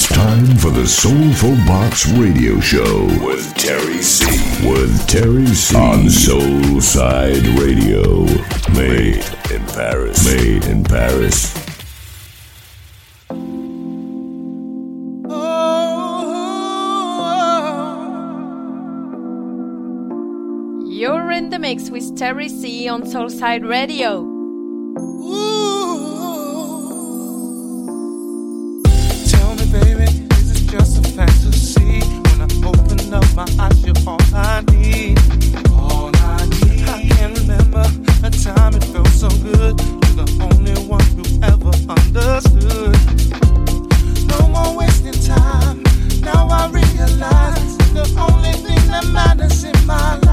It's time for the Soulful Box Radio Show with Terry C. With Terry C. On Soulside Radio. Made in Paris. Made in Paris. You're in the mix with Terry C on Soulside Radio. My eyes, you're all I need. All I need. I can't remember a time it felt so good. You're the only one who ever understood. No more wasting time. Now I realize the only thing that matters in my life.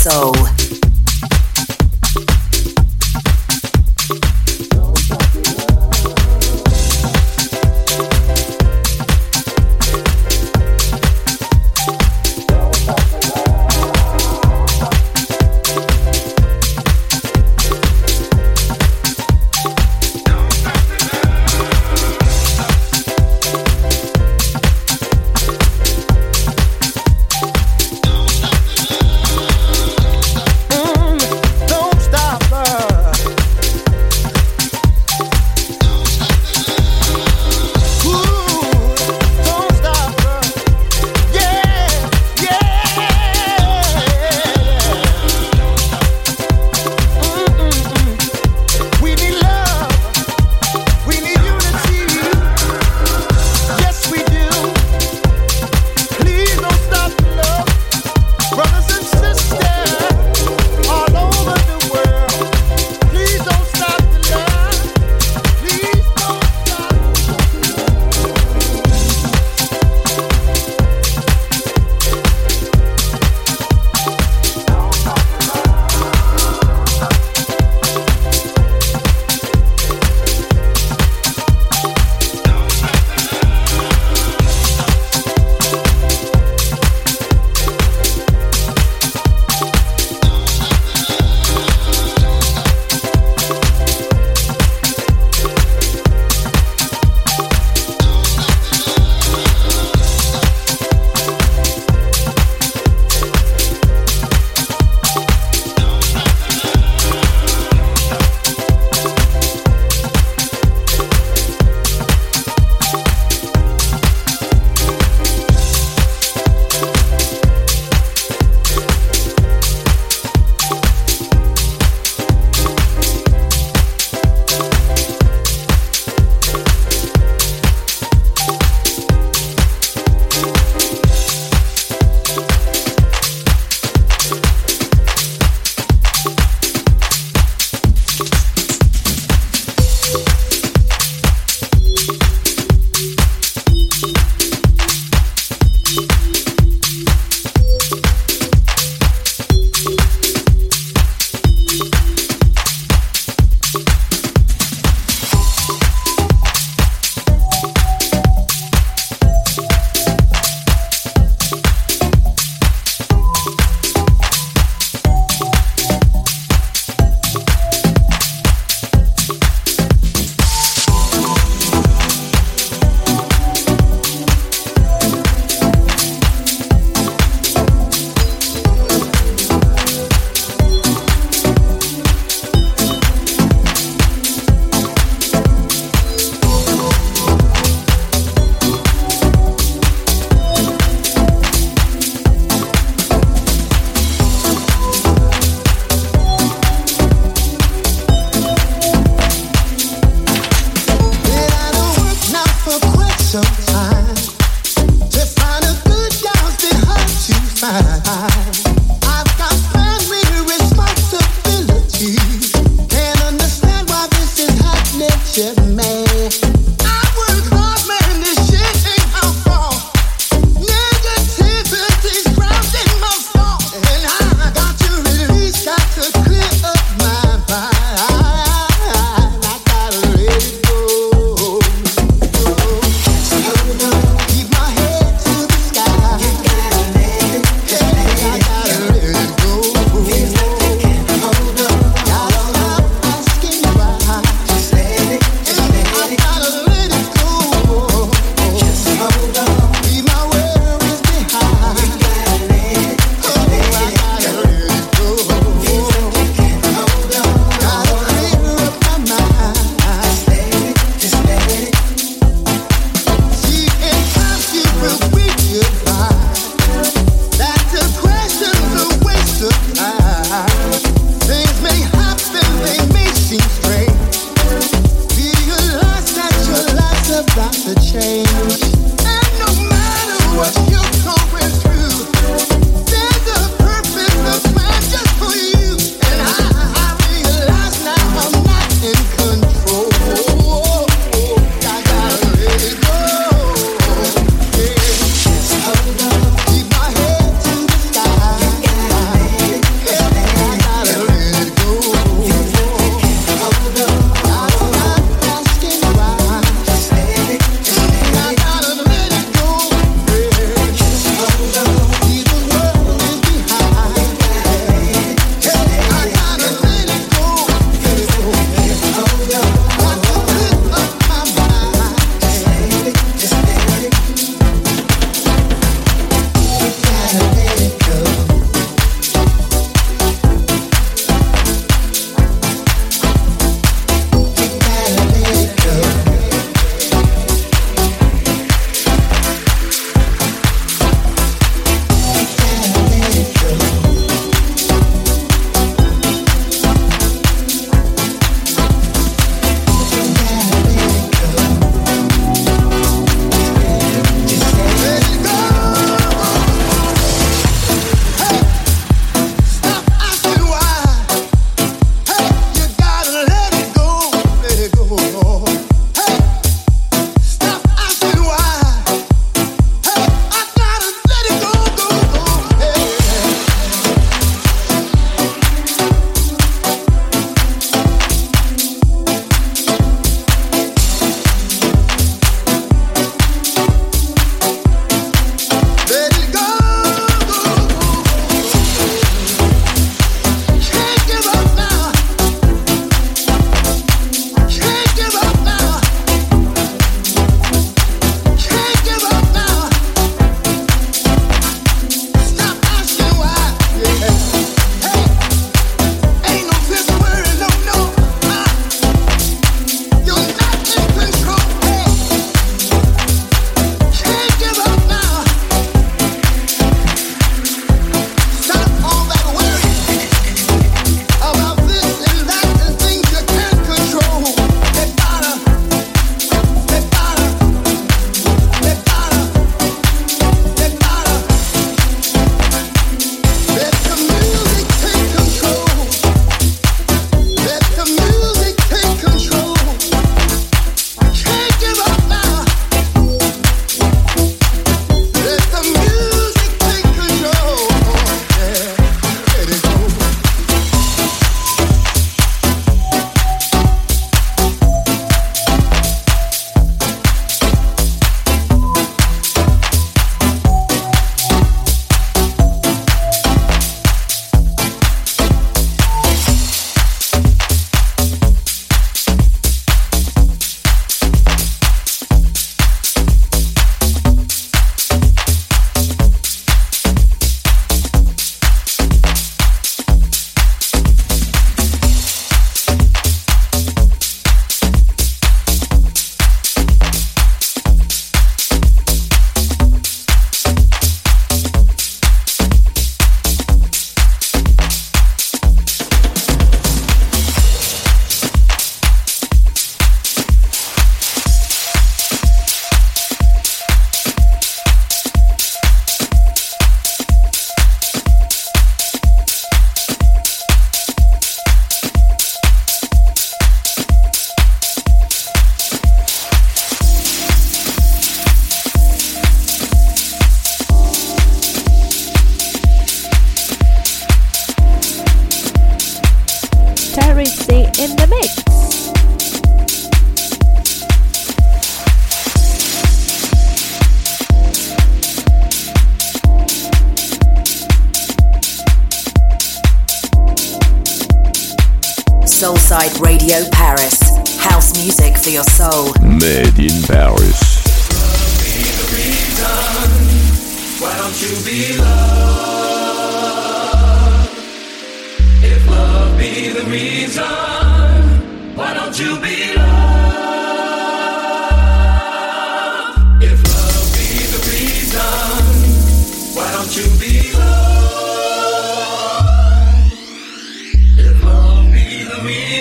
Soul.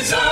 The